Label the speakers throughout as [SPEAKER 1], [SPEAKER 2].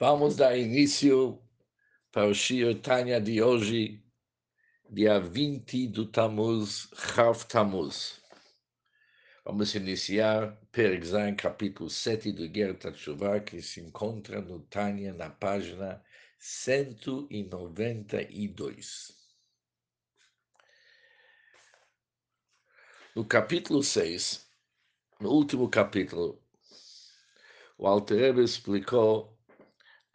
[SPEAKER 1] Vamos dar início para o Shir Tanya de hoje, dia 20 do Tammuz, Chav Tammuz. Vamos iniciar Perek Zain, capítulo 7 do Ger Tshuva, que se encontra no Tanya, na página 192. No capítulo 6, no último capítulo, o Alter explicou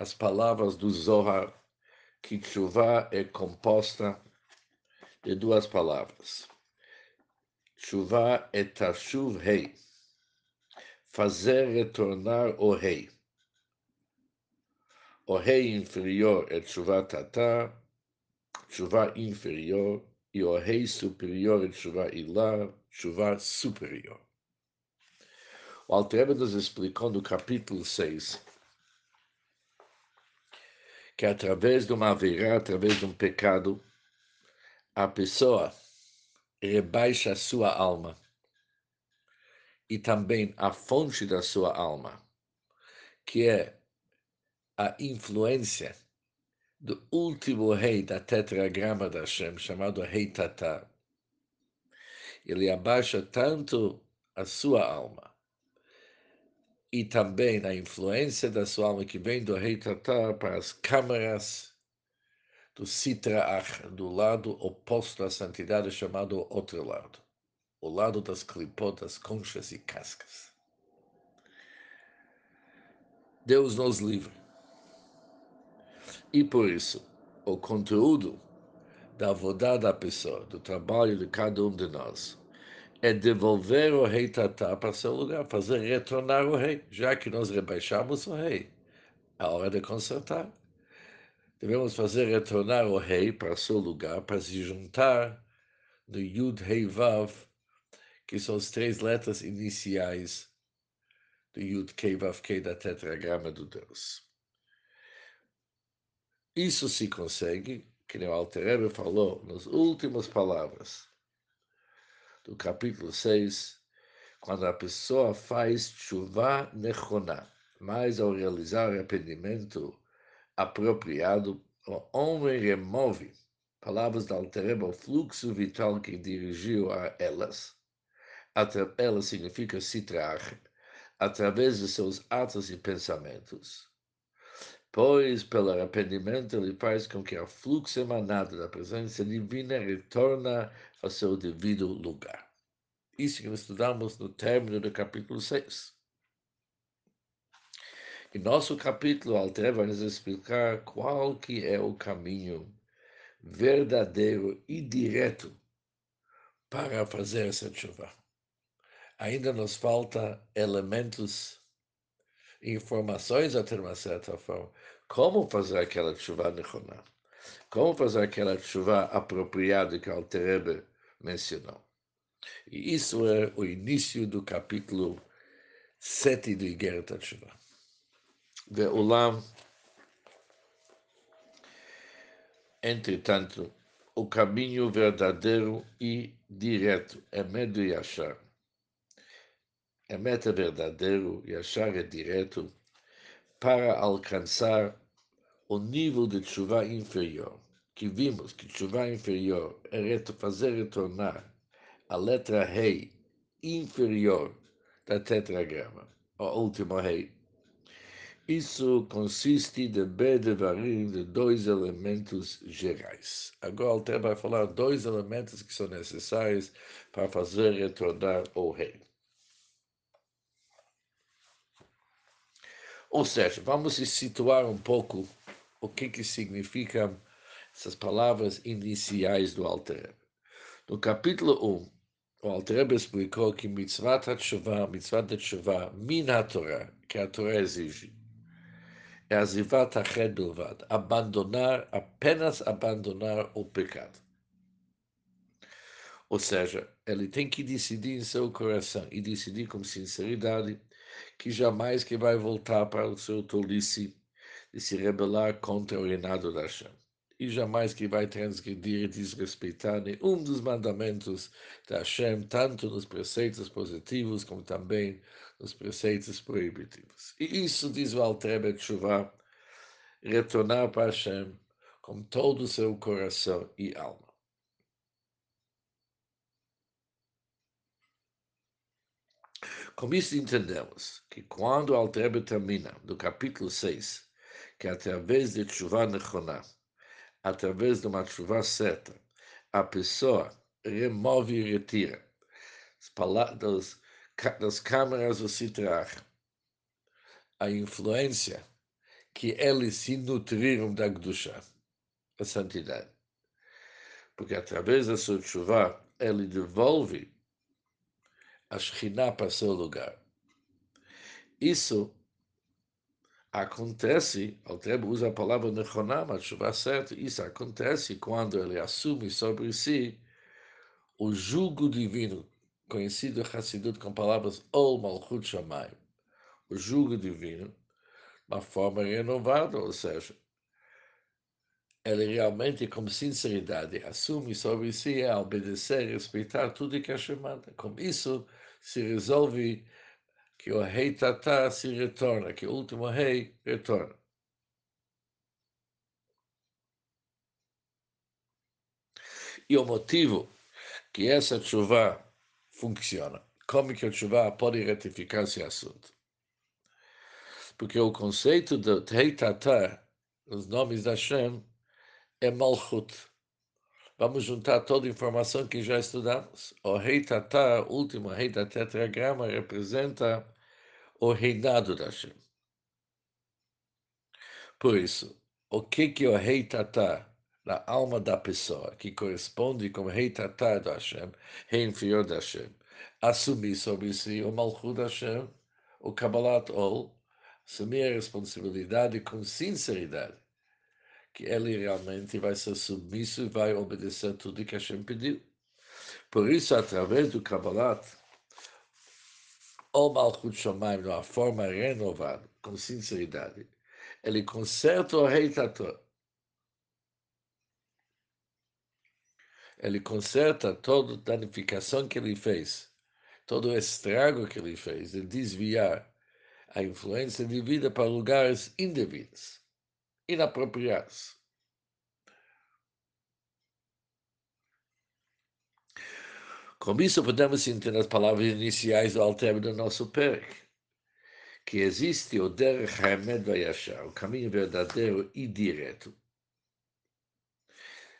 [SPEAKER 1] as palavras do Zohar, que chuva é composta de duas palavras. Chuva é tashuv rei, fazer retornar o rei. O rei inferior é chuva tatar, chuva inferior, e o rei superior é chuva ilar, chuva superior. O Altrebe nos explicou no capítulo 6 que através de uma virá, através de um pecado, a pessoa rebaixa a sua alma e também a fonte da sua alma, que é a influência do último rei da tetragrama da Hashem, chamado Rei Tatar. Ele abaixa tanto a sua alma e também a influência da sua alma que vem do rei Tatar para as câmaras do Sitra do lado oposto à santidade, chamado outro lado, o lado das clipotas, conchas e cascas. Deus nos livre. E por isso, o conteúdo da vodada da pessoa, do trabalho de cada um de nós, é devolver o rei Tatá para seu lugar, fazer retornar o rei, já que nós rebaixamos o rei. É hora de consertar. Devemos fazer retornar o rei para seu lugar, para se juntar no Yud Hei Vav, que são as três letras iniciais do Yud Kei Vav Kei da tetragrama do Deus. Isso se consegue, que o Alter falou nas últimas palavras do capítulo 6, quando a pessoa faz chuva nechoná, mas ao realizar arrependimento apropriado, o homem remove, palavras da Altereba, o fluxo vital que dirigiu a elas. Ela significa citrar, através de seus atos e pensamentos. Pois, pelo arrependimento, ele faz com que o fluxo emanado da presença divina retorna ao seu devido lugar. Isso que estudamos no término do capítulo 6. Em nosso capítulo, Alter vai nos explicar qual que é o caminho verdadeiro e direto para fazer essa chuva. Ainda nos falta elementos, informações até uma certa forma, como fazer aquela chuva nechoná, como fazer aquela chuva apropriada que Alter mencionou. E isso é o início do capítulo 7 do Igeret Tshuva. Ve'olam, entretanto, o caminho verdadeiro e direto, é medo e achar. É meta verdadeiro achar é direto para alcançar o nível de chuva inferior que vimos que chuva inferior é fazer retornar a letra rei inferior da tetragrama, o último rei. Isso consiste de bedevarim de dois elementos gerais. Agora o vai falar dois elementos que são necessários para fazer retornar o rei. Ou seja, vamos situar um pouco o que, que significa essas palavras iniciais do Alter. No capítulo 1, o Alter explicou que mitzvah tshuva, mitzvah tshuva, min Torá, que a Torá exige, é azivat ached bilvad, abandonar, apenas abandonar o pecado. Ou seja, ele tem que decidir em seu coração e decidir com sinceridade que jamais que vai voltar para o seu tolice de se rebelar contra o reinado da Hashem e jamais que vai transgredir e desrespeitar nenhum dos mandamentos da Hashem, tanto nos preceitos positivos como também nos preceitos proibitivos. E isso, diz o Altrebe Tshuva, retornar para Hashem com todo o seu coração e alma. Com isso entendemos que quando Altrebe termina, no capítulo 6, que através de chuva nechoná, através de uma chuva certa, a pessoa remove e retira das, das câmaras do Sitrach a influência que eles se nutriram da Gdusha, a santidade. Porque através da sua chuva, ele devolve a Shekhinah para seu lugar. Isso acontece, Altrebe usa a palavra Nechonam, a chuva certa, isso acontece quando ele assume sobre si o jugo divino, conhecido Hassidut com palavras Ol Malchut Shamayim, o jugo divino, uma forma renovada, ou seja, ele realmente, com sinceridade, assume sobre si a obedecer e respeitar tudo que Hashem manda. Com isso, se resolve que o rei Tatá se retorna, que o último rei retorna. E o motivo que essa chuva funciona, como que a chuva pode retificar esse assunto? Porque o conceito do rei Tatá, os nomes da Hashem, é Malchut. Vamos juntar toda a informação que já estudamos. O rei Tatá, último rei da tetragrama, representa o reinado da Hashem. Por isso, o que que o rei Tatá, na alma da pessoa, que corresponde com o rei Tatá da Hashem, rei inferior da Hashem, assumir sobre si o Malchut da Hashem, o Kabbalat Ol, assumir a responsabilidade com sinceridade que ele realmente vai ser submisso e vai obedecer tudo que Hashem pediu. Por isso, através do Kabbalat, o Malchut Shamayim, de uma forma renovada, com sinceridade, ele conserta o rei Tator. Ele conserta toda a danificação que ele fez, todo o estrago que ele fez de desviar a influência de vida para lugares indevidos inapropriados. Com isso, podemos entender as palavras iniciais do Alter do nosso Perek, que existe o Derech Hamed Vayashar, o caminho verdadeiro e direto.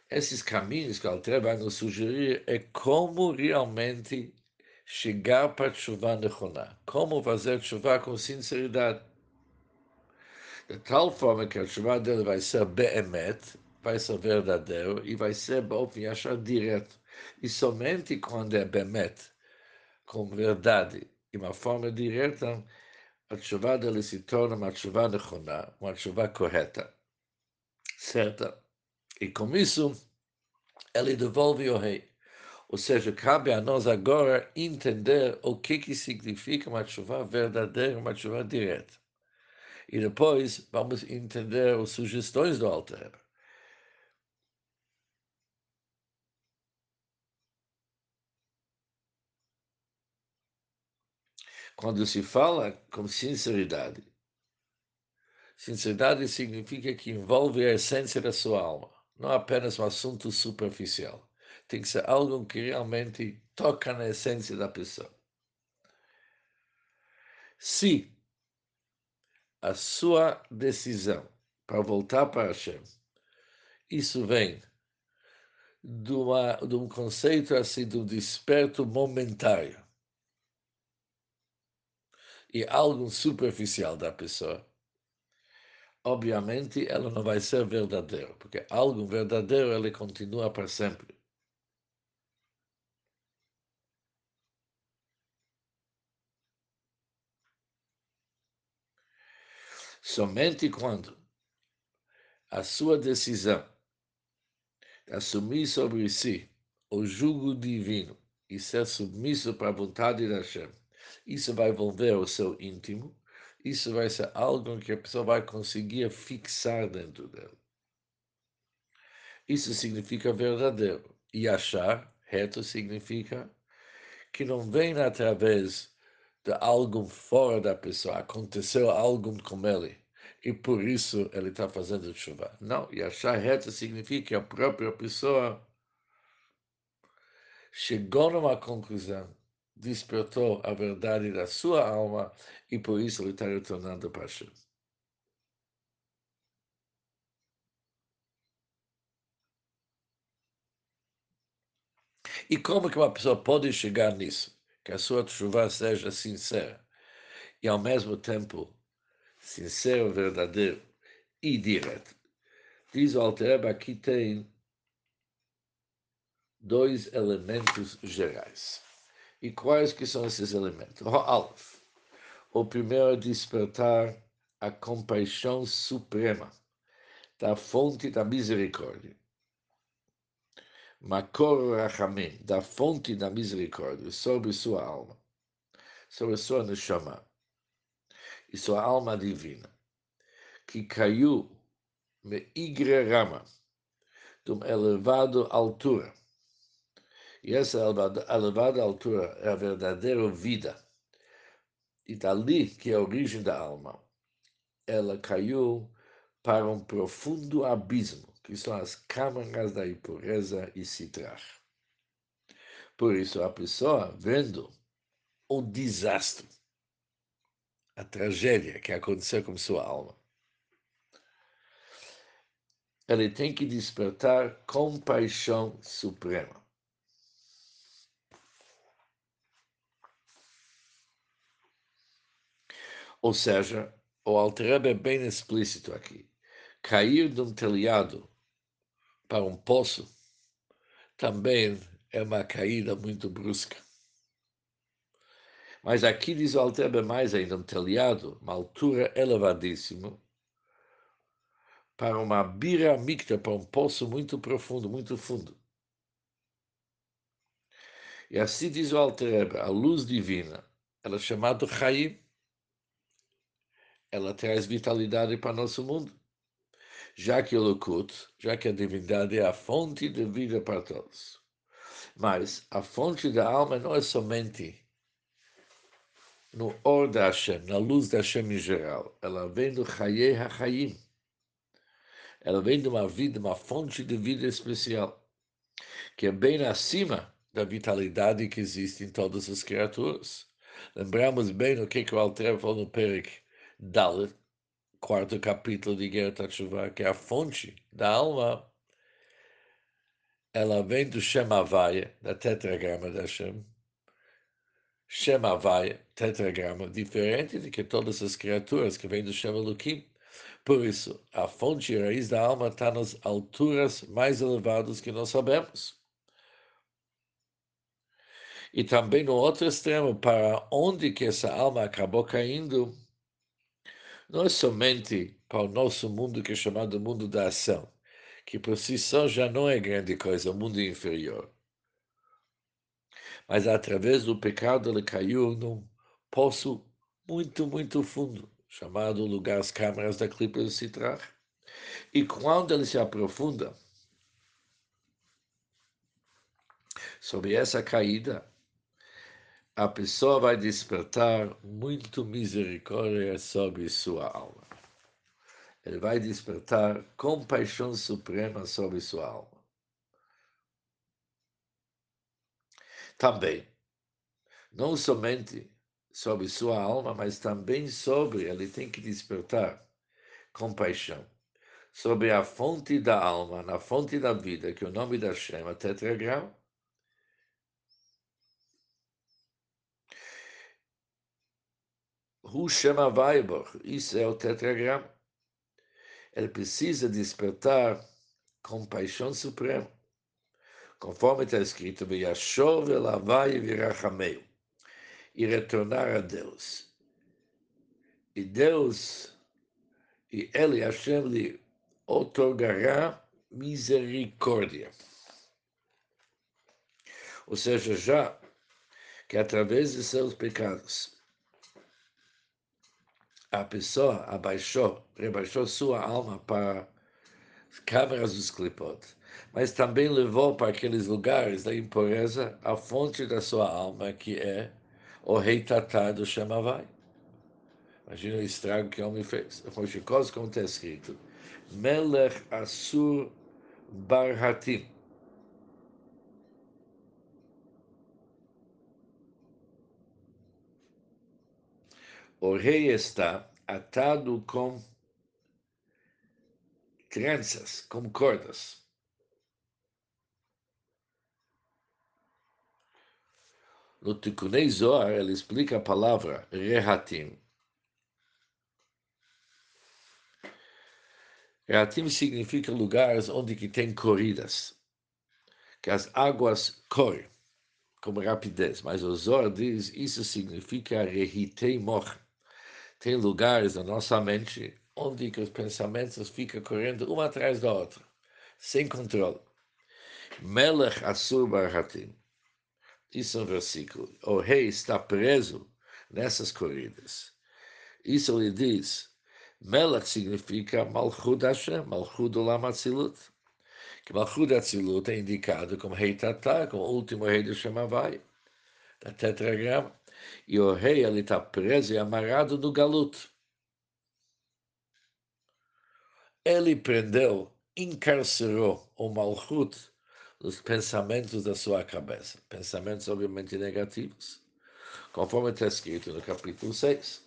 [SPEAKER 1] Esses caminhos que o Alter vai nos sugerir é como realmente chegar para a chuva Nechoná, como fazer chuva com sinceridade de tal forma que a chuva dele vai ser beemet, vai ser verdadeiro e vai ser Baofen achar direto. E somente quando é beemet, com verdade e uma forma direta, a chuva dele se torna uma chuva nechona, uma chuva correta, certa. E com isso, ele devolve o rei. Ou seja, cabe a nós agora entender o que, que significa uma chuva verdadeira, uma chuva direta. E depois vamos entender as sugestões do Alter. Quando se fala com sinceridade, sinceridade significa que envolve a essência da sua alma, não apenas um assunto superficial. Tem que ser algo que realmente toca na essência da pessoa. Se a sua decisão para voltar para Hashem, isso vem de, uma, de um conceito assim, de um desperto momentário e algo superficial da pessoa, obviamente ela não vai ser verdadeira, porque algo verdadeiro ele continua para sempre. Somente quando a sua decisão de assumir sobre si o jugo divino e ser submisso para a vontade da Hashem, isso vai envolver o seu íntimo, isso vai ser algo que a pessoa vai conseguir fixar dentro dela. Isso significa verdadeiro. E achar, reto, significa que não vem através de algo fora da pessoa, aconteceu algo com ele. e por isso ele está fazendo chuva. Não, e achar reto significa que a própria pessoa chegou numa conclusão, despertou a verdade da sua alma e por isso ele está retornando para Hashem. E como que uma pessoa pode chegar nisso? Que a sua chuva seja sincera e ao mesmo tempo sincero, verdadeiro e direto. Diz o Altereba, aqui tem dois elementos gerais. E quais que são esses elementos? O Aleph. O primeiro é despertar a compaixão suprema da fonte da misericórdia. Makor Rachamim, da fonte da misericórdia, sobre sua alma, sobre sua neshama e sua alma divina, que caiu me igre rama, de uma elevada altura. E essa elevada altura é a verdadeira vida. E dali que é a origem da alma. Ela caiu para um profundo abismo, que são as câmaras da impureza e citrar. Por isso, a pessoa, vendo o desastre, a tragédia que aconteceu com sua alma. Ele tem que despertar compaixão suprema. Ou seja, o Altereb é bem explícito aqui. Cair de um telhado para um poço também é uma caída muito brusca. Mas aqui diz o Altebe mais ainda, um telhado, uma altura elevadíssima, para uma bira micta, para um poço muito profundo, muito fundo. E assim diz o Alterebe, a luz divina, ela é chamada Chaim, ela traz vitalidade para nosso mundo. Já que o Lukut, já que a divindade é a fonte de vida para todos. Mas a fonte da alma não é somente no or da Hashem, na luz da Hashem em geral. Ela vem do Chayei HaChayim. Ela vem de uma vida, uma fonte de vida especial, que é bem acima da vitalidade que existe em todas as criaturas. Lembramos bem o que, que o Alter falou no Perek Dalet, quarto capítulo de Guerra Tachuvá, que é a fonte da alma. Ela vem do Shem da tetragrama da Shem Havai, tetragrama, diferente de que todas as criaturas que vêm do Shem. Por isso, a fonte e raiz da alma está nas alturas mais elevadas que nós sabemos. E também no outro extremo, para onde que essa alma acabou caindo, não é somente para o nosso mundo que é chamado mundo da ação, que por si só já não é grande coisa, o mundo inferior mas através do pecado ele caiu num poço muito, muito fundo, chamado lugar as câmaras da clipa de Citrar. E quando ele se aprofunda sobre essa caída, a pessoa vai despertar muito misericórdia sobre sua alma. Ele vai despertar compaixão suprema sobre sua alma. também, não somente sobre sua alma, mas também sobre, ele tem que despertar compaixão sobre a fonte da alma, na fonte da vida, que é o nome da Shema, tetragrama. Hu Shema Vaibor, isso é o tetragrama. Ele precisa despertar compaixão suprema conforme está escrito, e retornar a Deus. E Deus, e Ele, Hashem, lhe otorgará misericórdia. Ou seja, já que através de seus pecados, a pessoa abaixou, rebaixou sua alma para câmaras dos clipot, mas também levou para aqueles lugares da impureza a fonte da sua alma, que é o rei Tatá do Shemavai. Imagina o estrago que o homem fez. Moshikos, como está escrito, Melech Asur Barhatim. O rei está atado com tranças, com cordas. No Tikunei Zohar, ele explica a palavra rehatim. Rehatim significa lugares onde que tem corridas, que as águas correm com rapidez, mas o Zohar diz isso significa rehitei moch. Tem lugares na nossa mente onde os pensamentos ficam correndo uma atrás da outra, sem controle. Melech Asur Barhatim. Isso é um versículo. O rei está preso nessas corridas. Isso ele diz. Melech significa Malchut Hashem, Malchut Olam Atzilut. Que Malchut Atzilut é indicado como rei Tatá, como último rei do Shemavai, da tetragrama. E o rei ele está preso e amarrado no galuto. Ele prendeu, encarcerou o Malchut os pensamentos da sua cabeça. Pensamentos, obviamente, negativos, conforme está escrito no capítulo 6.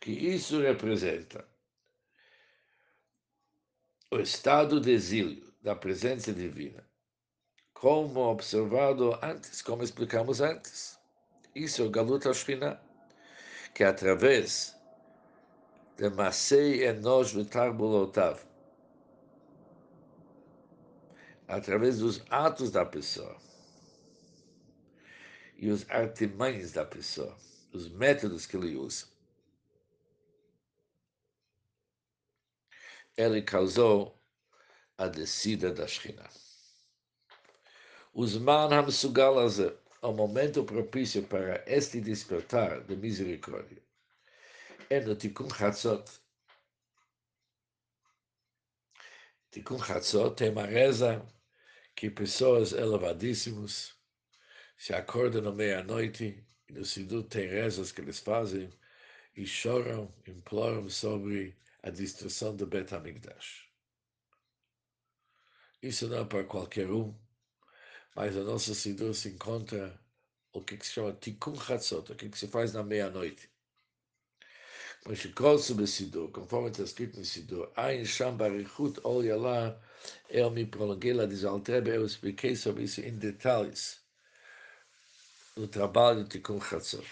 [SPEAKER 1] Que isso representa o estado de exílio da presença divina, como observado antes, como explicamos antes. Isso é o Galut Ashkinah, que através de Masei Enosh V'Tarbulotav, através dos atos da pessoa e os artimanhos da pessoa, os métodos que ele usa. Ele causou a descida da Shekhinah. Os man hamsugal o momento propício para este despertar de misericórdia é no Tikkun Chatzot. Tikkun Chatzot tem uma reza que pessoas elevadíssimas se acordam na meia-noite e no Sidur tem rezas que eles fazem e choram, imploram sobre a destruição do Bet HaMikdash. Isso não é para qualquer um, mas a nossa Sidur se encontra o que, se chama Tikkun Chatzot, o que, que se faz na meia-noite. Mas sobre Sidur, conforme está escrito no Sidur, Ain Sham Barichut Ol Yalá, eu me prolonguei lá, diz Altrebe, eu expliquei sobre isso em detalhes no trabalho de Tikkun Chatzot.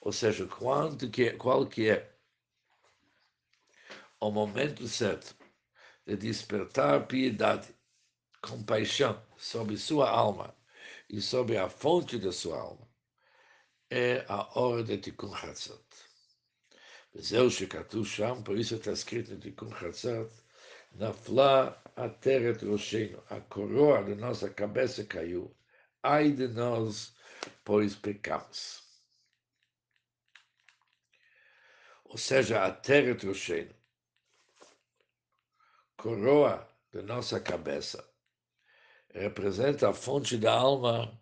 [SPEAKER 1] Ou seja, quanto que, qual que é o momento certo de despertar piedade, compaixão sobre sua alma e sobre a fonte da sua alma, é a hora de Tikkun Chatzot. וזהו שכתוב שם, por isso está escrito no Tikkun Chatzot, נפלה עטרת ראשנו, a coroa da nossa cabeça caiu, ai de nós, pois pecamos. Ou seja, a terra trouxeno, coroa da nossa cabeça, representa a fonte da alma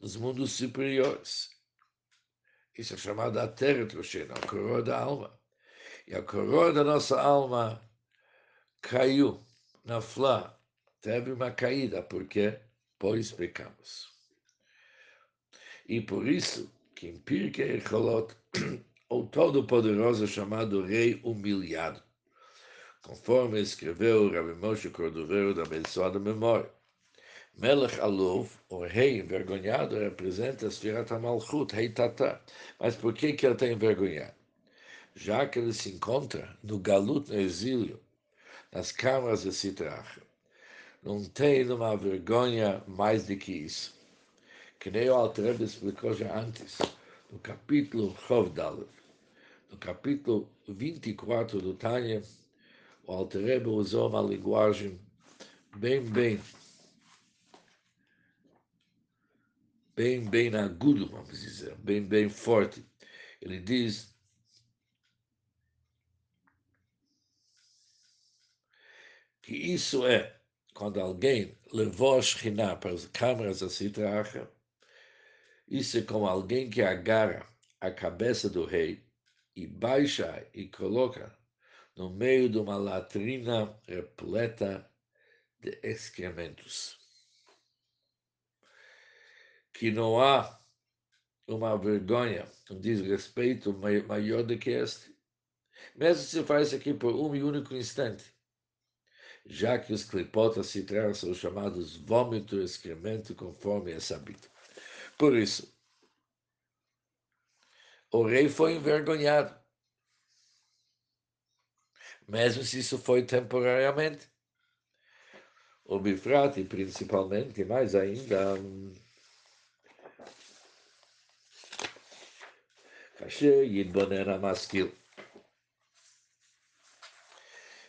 [SPEAKER 1] dos mundos superiores. Isso é chamado a terra trouxeno, a coroa da alma. E a coroa da nossa alma caiu na flá, teve uma caída, porque pois pecamos. E por isso, que em Pirkei Cholot, o Todo-Poderoso chamado Rei Humilhado, conforme escreveu Rabi Moshe Cordoveiro da abençoada memória. Melech Alov, o rei envergonhado, representa Sfirat HaMalchut, rei Tata. Mas por que, que ele está envergonhado? Já que ele se encontra no galut, no exílio, nas câmaras de Sitrach. Não tem uma vergonha mais do que isso que nem o Altrebe explicou já antes, no capítulo Chovdal, no capítulo 24 do Tânia, o Altrebe usou uma linguagem bem, bem, bem, bem agudo, vamos dizer, bem, bem forte. Ele diz que isso é quando alguém levou a Shekhinah para as câmaras da Sitracha, isso é como alguém que agarra a cabeça do rei e baixa e coloca no meio de uma latrina repleta de excrementos. Que não há uma vergonha, um desrespeito maior do que este. Mesmo se faz aqui por um único instante, já que os clipotas se trazem são chamados vômito e excremento, conforme é sabido. Por isso, o rei foi envergonhado, mesmo se isso foi temporariamente. O Bifrati, principalmente, mais ainda,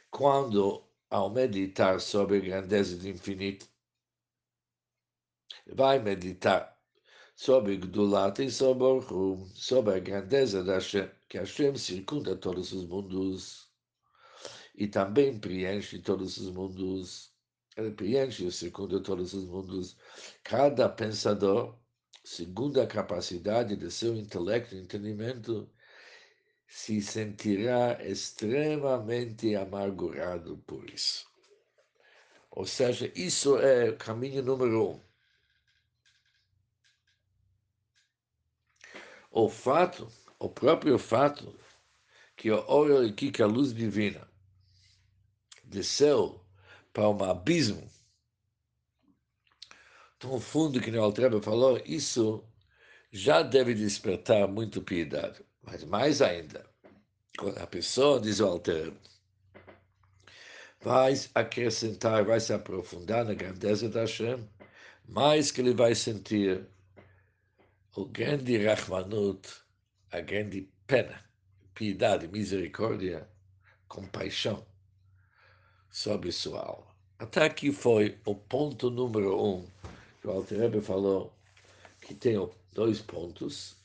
[SPEAKER 1] Quando, ao meditar sobre a grandeza do infinito, vai meditar sobre Gdulat e sobre Rum, sobre a grandeza da Hashem, que Hashem circunda todos os mundos e também preenche todos os mundos. Ele preenche e circunda todos os mundos. Cada pensador segundo a capacidade de seu intelecto e entendimento, se sentirá extremamente amargurado por isso. Ou seja, isso é o caminho número um. O fato, o próprio fato, que o óleo aqui, que a luz divina desceu para um abismo tão fundo que o Altreba falou, isso já deve despertar muito piedade. Mas mais ainda, quando a pessoa, diz o Altreba, vai acrescentar, vai se aprofundar na grandeza da Hashem, mais que ele vai sentir o grande Rahmanut, a grande pena, piedade, misericórdia, compaixão sobre sua alma. Até aqui foi o ponto número um o Alter falou que tem dois pontos,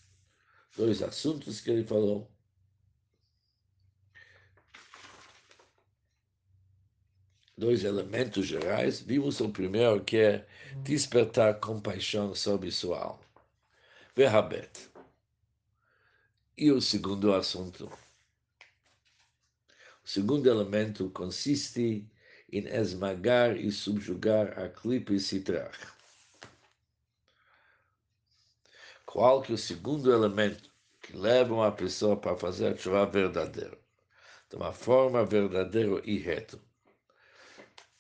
[SPEAKER 1] dois assuntos que ele falou. Dois elementos gerais. Vimos o primeiro, que é despertar compaixão sobre sua alma. Verrabet. E o segundo assunto. O segundo elemento consiste em esmagar e subjugar a clipe citrach. Qual que é o segundo elemento que leva uma pessoa para fazer a chuva verdadeira? De uma forma verdadeira e reta.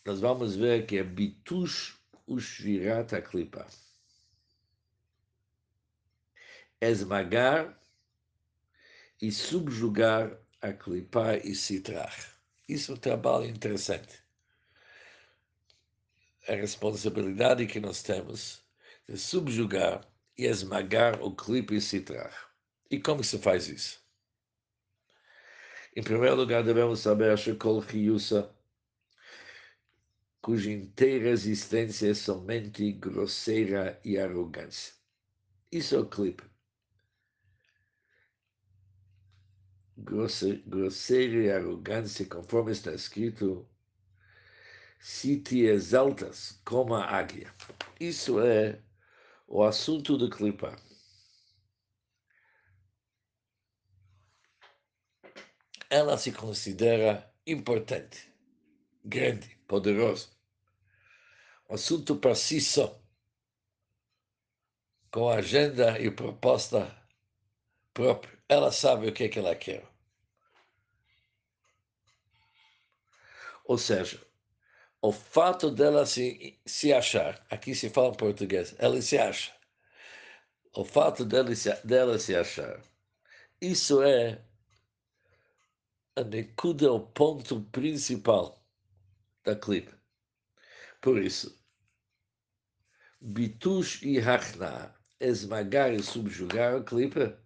[SPEAKER 1] Nós vamos ver que é bitush ushvirat klipa. Esmagar e subjugar a clipa e citrar. Isso é um trabalho interessante. A responsabilidade que nós temos de subjugar e esmagar o clipe e citrar. E como se faz isso? Em primeiro lugar, devemos saber a Shekol Hiyusa, cuja inteira existência é somente grosseira e arrogância. Isso é o clipe. grosseira e arrogância, conforme está escrito, se te exaltas como a águia. Isso é o assunto do clipa. Ela se considera importante, grande, poderoso. O assunto para si só, com agenda e proposta própria. Ela sabe o que, é que ela quer. Ou seja, o fato dela se, se achar, aqui se fala em português, ela se acha. O fato dela se, dela se achar, isso é a necuda, o ponto principal da clipe. Por isso, bitush e hachna, esmagar e subjugar a clipe,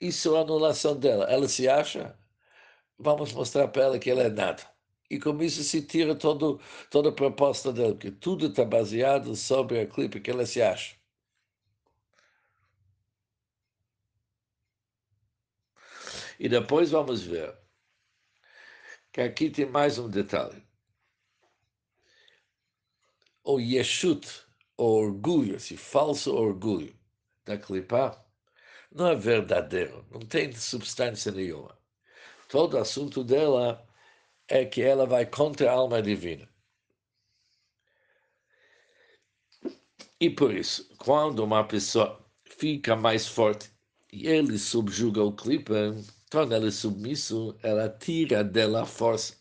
[SPEAKER 1] isso é a anulação dela. Ela se acha, vamos mostrar para ela que ela é nada e com isso se tira todo, toda a proposta dele, porque tudo está baseado sobre a clipe que ela se acha. E depois vamos ver que aqui tem mais um detalhe. o yeshut, o orgulho, esse falso orgulho da clipa, não é verdadeiro, não tem substância nenhuma. Todo assunto dela é que ela vai contra a alma divina. E por isso, quando uma pessoa fica mais forte e ele subjuga o clipa, torna ele submisso, ela tira dela a força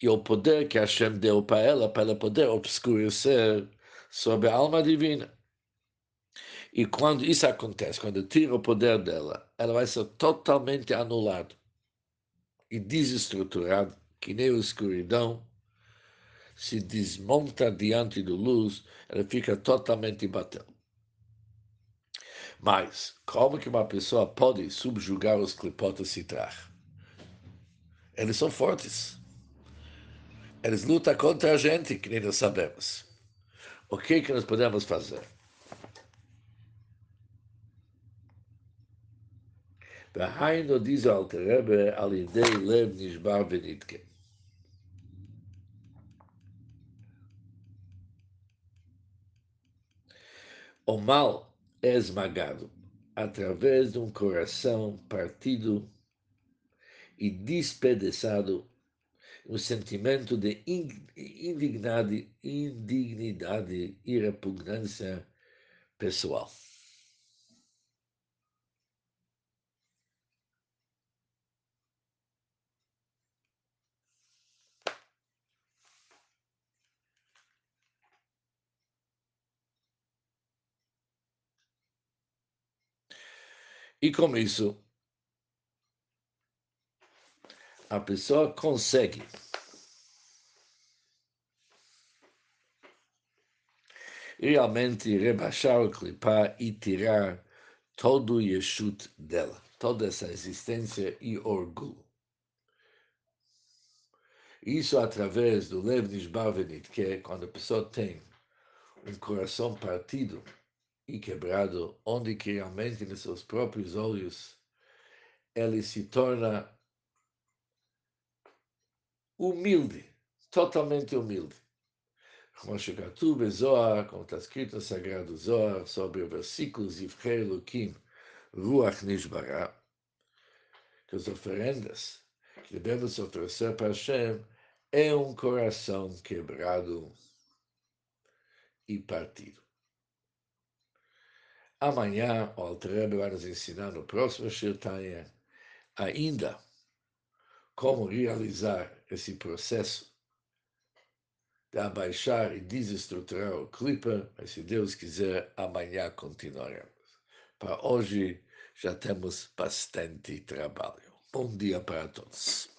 [SPEAKER 1] e o poder que Hashem deu para ela, para ela poder obscurecer sobre a alma divina. E quando isso acontece, quando tira o poder dela, ela vai ser totalmente anulada e desestruturada, que nem a escuridão se desmonta diante da luz, ela fica totalmente batendo. Mas, como que uma pessoa pode subjugar os clipotas citrar? Eles são fortes. Eles lutam contra a gente, que nem nós sabemos. O que, que nós podemos fazer? O O mal é esmagado através de um coração partido e despedaçado, um sentimento de indignidade, indignidade e repugnância pessoal. E com isso, a pessoa consegue realmente rebaixar o clipar e tirar todo o yeshut dela, toda essa existência e orgulho. Isso através do Lev Nishbavenit, que é quando a pessoa tem um coração partido e quebrado, onde que realmente nos seus próprios olhos ele se torna humilde, totalmente humilde. Como está escrito no Sagrado Zohar, sobre o versículo Zivchei Elohim, Ruach Nishbara, que as oferendas que devemos oferecer para Hashem é um coração quebrado e partido. Amanhã, o Altrebe vai nos ensinar no próximo Shirtanya ainda como realizar esse processo de abaixar e desestruturar o Clipper, mas se Deus quiser, amanhã continuaremos. Para hoje já temos bastante trabalho. Bom dia para todos.